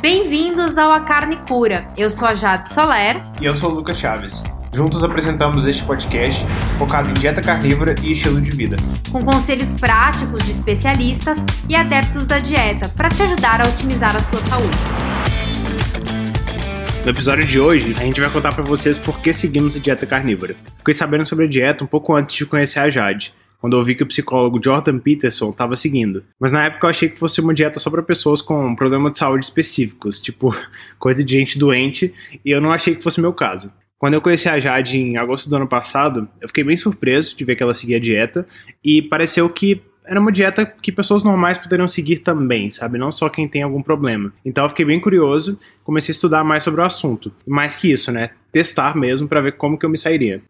Bem-vindos ao A Carne Cura. Eu sou a Jade Soler. E eu sou o Lucas Chaves. Juntos apresentamos este podcast focado em dieta carnívora e estilo de vida. Com conselhos práticos de especialistas e adeptos da dieta para te ajudar a otimizar a sua saúde. No episódio de hoje, a gente vai contar para vocês por que seguimos a dieta carnívora. Fiquei sabendo sobre a dieta um pouco antes de conhecer a Jade quando eu vi que o psicólogo Jordan Peterson estava seguindo. Mas na época eu achei que fosse uma dieta só para pessoas com problemas de saúde específicos, tipo coisa de gente doente, e eu não achei que fosse meu caso. Quando eu conheci a Jade em agosto do ano passado, eu fiquei bem surpreso de ver que ela seguia a dieta e pareceu que era uma dieta que pessoas normais poderiam seguir também, sabe? Não só quem tem algum problema. Então eu fiquei bem curioso, comecei a estudar mais sobre o assunto. Mais que isso, né? Testar mesmo para ver como que eu me sairia.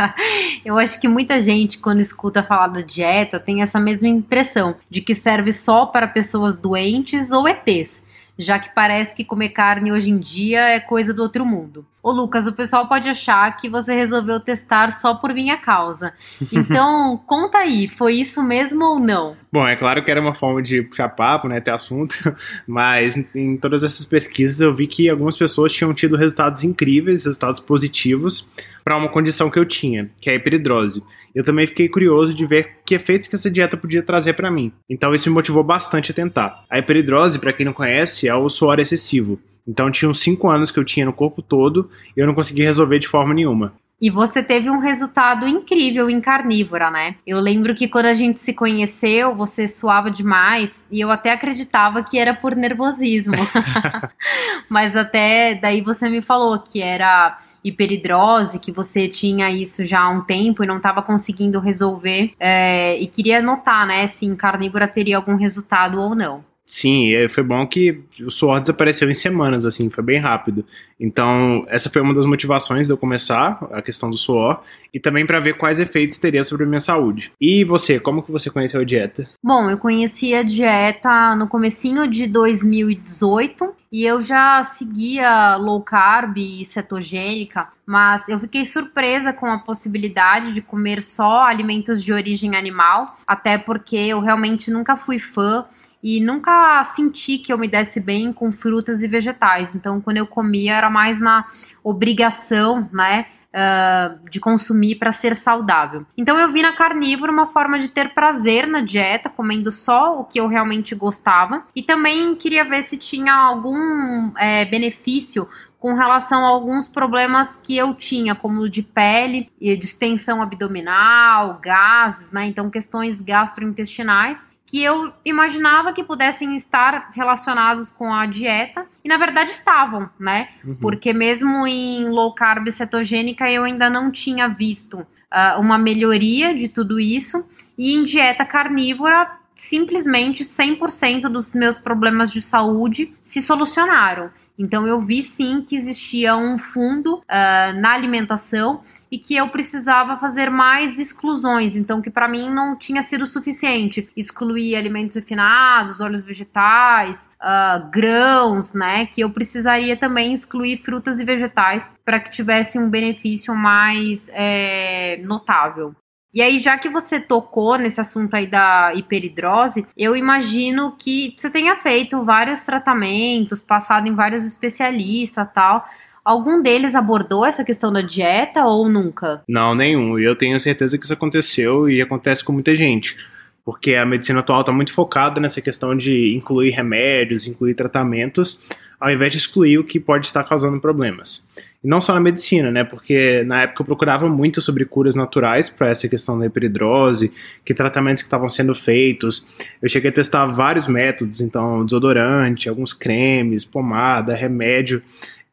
eu acho que muita gente, quando escuta falar da dieta, tem essa mesma impressão de que serve só para pessoas doentes ou ETs já que parece que comer carne hoje em dia é coisa do outro mundo. Ô Lucas, o pessoal pode achar que você resolveu testar só por minha causa. Então, conta aí, foi isso mesmo ou não? Bom, é claro que era uma forma de puxar papo, né, ter assunto, mas em todas essas pesquisas eu vi que algumas pessoas tinham tido resultados incríveis, resultados positivos para uma condição que eu tinha, que é a hiperidrose. Eu também fiquei curioso de ver que efeitos que essa dieta podia trazer para mim. Então isso me motivou bastante a tentar. A hiperidrose, para quem não conhece, é o suor excessivo. Então tinha uns 5 anos que eu tinha no corpo todo e eu não conseguia resolver de forma nenhuma. E você teve um resultado incrível em carnívora, né? Eu lembro que quando a gente se conheceu, você suava demais e eu até acreditava que era por nervosismo. Mas até daí você me falou que era hiperidrose, que você tinha isso já há um tempo e não estava conseguindo resolver. É, e queria notar, né, se em carnívora teria algum resultado ou não. Sim, foi bom que o suor desapareceu em semanas, assim, foi bem rápido. Então, essa foi uma das motivações de eu começar, a questão do suor, e também para ver quais efeitos teria sobre a minha saúde. E você, como que você conheceu a dieta? Bom, eu conheci a dieta no comecinho de 2018, e eu já seguia low carb e cetogênica, mas eu fiquei surpresa com a possibilidade de comer só alimentos de origem animal, até porque eu realmente nunca fui fã e nunca senti que eu me desse bem com frutas e vegetais. Então, quando eu comia, era mais na obrigação, né? Uh, de consumir para ser saudável. Então eu vi na carnívora uma forma de ter prazer na dieta, comendo só o que eu realmente gostava, e também queria ver se tinha algum é, benefício com relação a alguns problemas que eu tinha, como de pele, distensão abdominal, gases, né? Então questões gastrointestinais que eu imaginava que pudessem estar relacionados com a dieta e na verdade estavam, né? Uhum. Porque mesmo em low carb cetogênica eu ainda não tinha visto uh, uma melhoria de tudo isso e em dieta carnívora simplesmente 100% dos meus problemas de saúde se solucionaram. Então eu vi sim que existia um fundo uh, na alimentação e que eu precisava fazer mais exclusões. Então que para mim não tinha sido suficiente excluir alimentos refinados, óleos vegetais, uh, grãos, né? Que eu precisaria também excluir frutas e vegetais para que tivesse um benefício mais é, notável. E aí, já que você tocou nesse assunto aí da hiperidrose, eu imagino que você tenha feito vários tratamentos, passado em vários especialistas tal. Algum deles abordou essa questão da dieta ou nunca? Não, nenhum. E eu tenho certeza que isso aconteceu e acontece com muita gente. Porque a medicina atual está muito focada nessa questão de incluir remédios, incluir tratamentos, ao invés de excluir o que pode estar causando problemas. E não só na medicina, né? Porque na época eu procurava muito sobre curas naturais para essa questão da hiperidrose, que tratamentos que estavam sendo feitos. Eu cheguei a testar vários métodos, então desodorante, alguns cremes, pomada, remédio,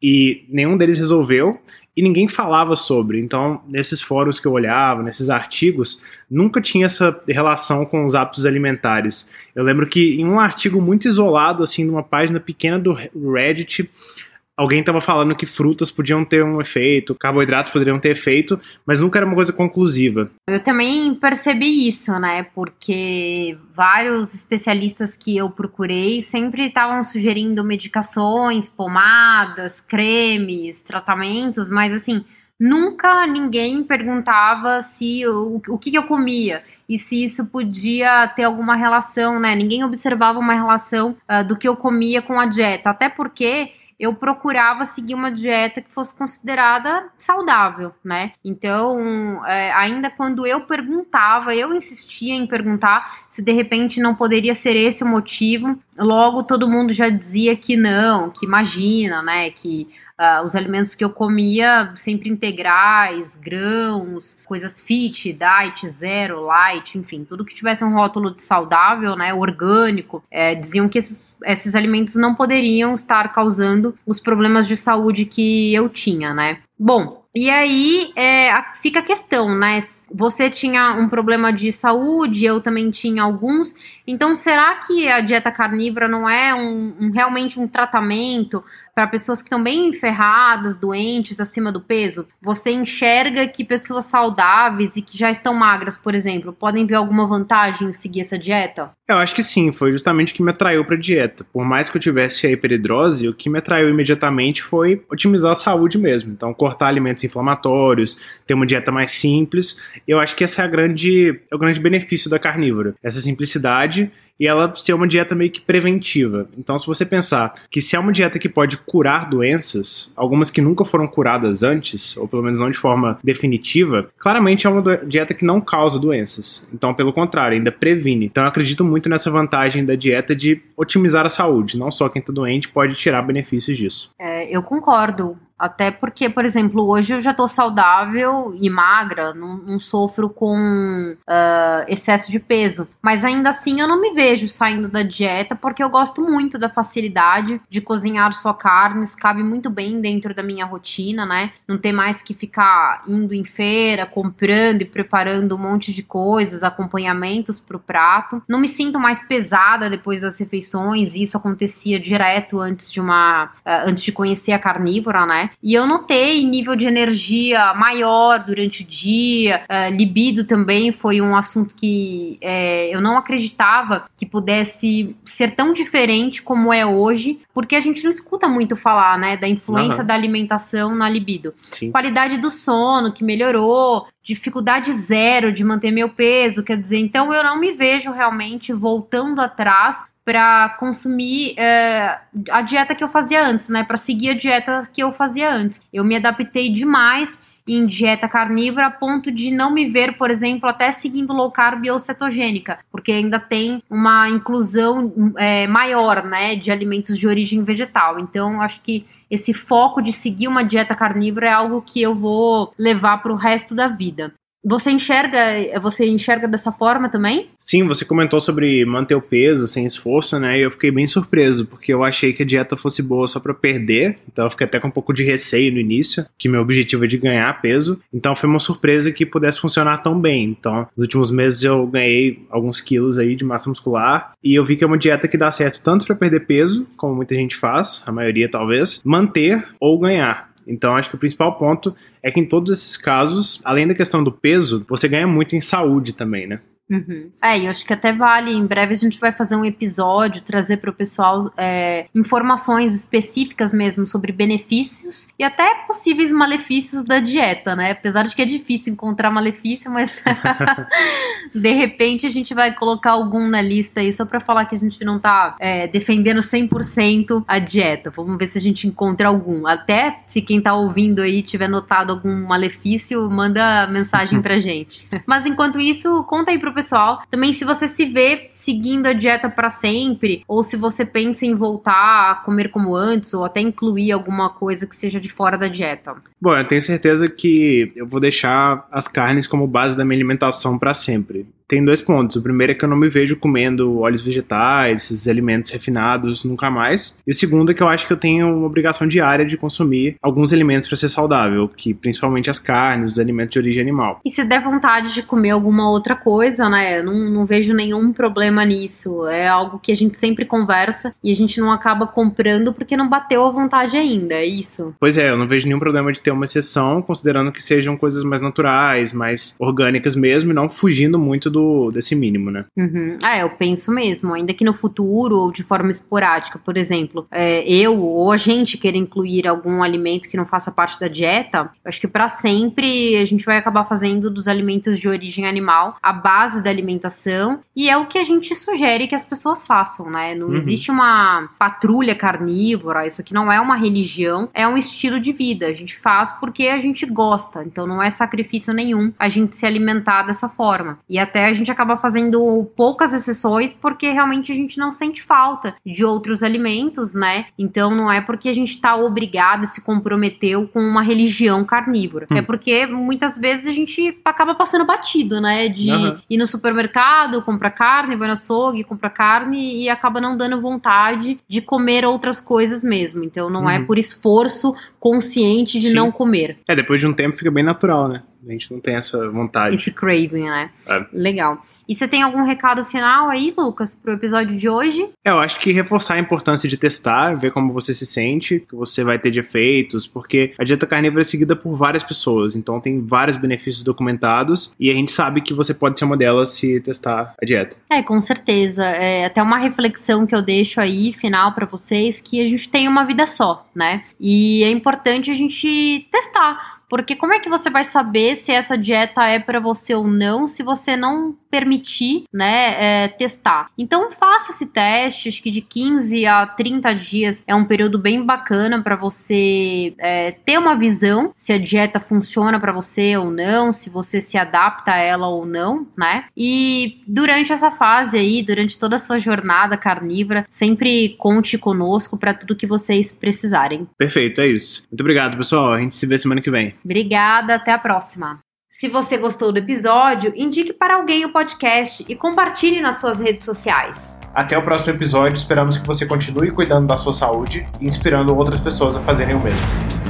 e nenhum deles resolveu e ninguém falava sobre. Então, nesses fóruns que eu olhava, nesses artigos, nunca tinha essa relação com os hábitos alimentares. Eu lembro que em um artigo muito isolado, assim, numa página pequena do Reddit, alguém estava falando que frutas podiam ter um efeito, carboidratos poderiam ter efeito, mas nunca era uma coisa conclusiva. Eu também percebi isso, né? Porque vários especialistas que eu procurei sempre estavam sugerindo medicações, pomadas, cremes, tratamentos, mas assim, nunca ninguém perguntava se o, o que, que eu comia e se isso podia ter alguma relação, né? Ninguém observava uma relação uh, do que eu comia com a dieta, até porque eu procurava seguir uma dieta que fosse considerada saudável, né? Então, é, ainda quando eu perguntava, eu insistia em perguntar se de repente não poderia ser esse o motivo, logo todo mundo já dizia que não, que imagina, né? Que Uh, os alimentos que eu comia sempre integrais, grãos, coisas fit, diet, zero, light, enfim, tudo que tivesse um rótulo de saudável, né, orgânico, é, diziam que esses, esses alimentos não poderiam estar causando os problemas de saúde que eu tinha, né. Bom, e aí é, fica a questão, né? Você tinha um problema de saúde, eu também tinha alguns. Então, será que a dieta carnívora não é um, um realmente um tratamento para pessoas que estão bem ferradas, doentes, acima do peso? Você enxerga que pessoas saudáveis e que já estão magras, por exemplo, podem ver alguma vantagem em seguir essa dieta? Eu acho que sim, foi justamente o que me atraiu para a dieta. Por mais que eu tivesse a hiperidrose, o que me atraiu imediatamente foi otimizar a saúde mesmo. Então, cortar alimentos inflamatórios, ter uma dieta mais simples. Eu acho que esse é, a grande, é o grande benefício da carnívora. Essa simplicidade e ela ser uma dieta meio que preventiva. Então, se você pensar que se é uma dieta que pode curar doenças, algumas que nunca foram curadas antes, ou pelo menos não de forma definitiva, claramente é uma dieta que não causa doenças. Então, pelo contrário, ainda previne. Então, eu acredito muito nessa vantagem da dieta de otimizar a saúde. Não só quem está doente pode tirar benefícios disso. É, eu concordo. Até porque, por exemplo, hoje eu já tô saudável e magra, não, não sofro com uh, excesso de peso. Mas ainda assim eu não me vejo saindo da dieta porque eu gosto muito da facilidade de cozinhar só carnes, cabe muito bem dentro da minha rotina, né? Não ter mais que ficar indo em feira, comprando e preparando um monte de coisas, acompanhamentos pro prato. Não me sinto mais pesada depois das refeições, isso acontecia direto antes de uma. Uh, antes de conhecer a carnívora, né? E eu notei nível de energia maior durante o dia, uh, libido também foi um assunto que é, eu não acreditava que pudesse ser tão diferente como é hoje, porque a gente não escuta muito falar, né, da influência uhum. da alimentação na libido. Sim. Qualidade do sono que melhorou, dificuldade zero de manter meu peso, quer dizer, então eu não me vejo realmente voltando atrás para consumir é, a dieta que eu fazia antes, né? Para seguir a dieta que eu fazia antes. Eu me adaptei demais em dieta carnívora a ponto de não me ver, por exemplo, até seguindo low carb ou cetogênica, porque ainda tem uma inclusão é, maior, né, de alimentos de origem vegetal. Então, acho que esse foco de seguir uma dieta carnívora é algo que eu vou levar para o resto da vida. Você enxerga, você enxerga dessa forma também? Sim, você comentou sobre manter o peso sem esforço, né? E eu fiquei bem surpreso, porque eu achei que a dieta fosse boa só para perder, então eu fiquei até com um pouco de receio no início, que meu objetivo é de ganhar peso. Então foi uma surpresa que pudesse funcionar tão bem. Então, nos últimos meses eu ganhei alguns quilos aí de massa muscular e eu vi que é uma dieta que dá certo tanto para perder peso, como muita gente faz, a maioria talvez, manter ou ganhar. Então, acho que o principal ponto é que em todos esses casos, além da questão do peso, você ganha muito em saúde também, né? Uhum. É, eu acho que até vale, em breve a gente vai fazer um episódio, trazer para o pessoal é, informações específicas mesmo sobre benefícios e até possíveis malefícios da dieta, né? Apesar de que é difícil encontrar malefício, mas de repente a gente vai colocar algum na lista aí só para falar que a gente não tá é, defendendo 100% a dieta. Vamos ver se a gente encontra algum. Até se quem tá ouvindo aí tiver notado algum malefício, manda mensagem pra gente. Mas enquanto isso, conta aí pro pessoal pessoal. Também se você se vê seguindo a dieta para sempre, ou se você pensa em voltar a comer como antes, ou até incluir alguma coisa que seja de fora da dieta. Bom, eu tenho certeza que eu vou deixar as carnes como base da minha alimentação para sempre tem dois pontos. O primeiro é que eu não me vejo comendo óleos vegetais, esses alimentos refinados, nunca mais. E o segundo é que eu acho que eu tenho uma obrigação diária de consumir alguns alimentos para ser saudável, que principalmente as carnes, os alimentos de origem animal. E se der vontade de comer alguma outra coisa, né? Eu não, não vejo nenhum problema nisso. É algo que a gente sempre conversa e a gente não acaba comprando porque não bateu a vontade ainda, é isso. Pois é, eu não vejo nenhum problema de ter ter uma exceção, considerando que sejam coisas mais naturais, mais orgânicas mesmo, e não fugindo muito do desse mínimo, né? Uhum. É, eu penso mesmo, ainda que no futuro ou de forma esporádica, por exemplo, é, eu ou a gente queira incluir algum alimento que não faça parte da dieta, acho que para sempre a gente vai acabar fazendo dos alimentos de origem animal a base da alimentação e é o que a gente sugere que as pessoas façam, né? Não uhum. existe uma patrulha carnívora, isso aqui não é uma religião, é um estilo de vida. A gente faz porque a gente gosta, então não é sacrifício nenhum a gente se alimentar dessa forma. E até a gente acaba fazendo poucas exceções porque realmente a gente não sente falta de outros alimentos, né? Então não é porque a gente está obrigado, se comprometeu com uma religião carnívora. Hum. É porque muitas vezes a gente acaba passando batido, né? De uhum. ir no supermercado, comprar carne, vai no açougue, comprar carne e acaba não dando vontade de comer outras coisas mesmo. Então não é uhum. é por esforço consciente de Sim. não comer. É, depois de um tempo fica bem natural, né? A gente não tem essa vontade. Esse craving, né? É. Legal. E você tem algum recado final aí, Lucas, pro episódio de hoje? É, eu acho que reforçar a importância de testar, ver como você se sente, que você vai ter de efeitos, porque a dieta carnívora é seguida por várias pessoas, então tem vários benefícios documentados e a gente sabe que você pode ser uma delas se testar a dieta. É, com certeza. É até uma reflexão que eu deixo aí, final para vocês, que a gente tem uma vida só, né? E é importante a gente testar porque como é que você vai saber se essa dieta é para você ou não, se você não permitir, né, é, testar? Então faça esse teste, acho que de 15 a 30 dias é um período bem bacana para você é, ter uma visão se a dieta funciona para você ou não, se você se adapta a ela ou não, né? E durante essa fase aí, durante toda a sua jornada carnívora, sempre conte conosco para tudo que vocês precisarem. Perfeito, é isso. Muito obrigado, pessoal. A gente se vê semana que vem. Obrigada, até a próxima. Se você gostou do episódio, indique para alguém o podcast e compartilhe nas suas redes sociais. Até o próximo episódio, esperamos que você continue cuidando da sua saúde e inspirando outras pessoas a fazerem o mesmo.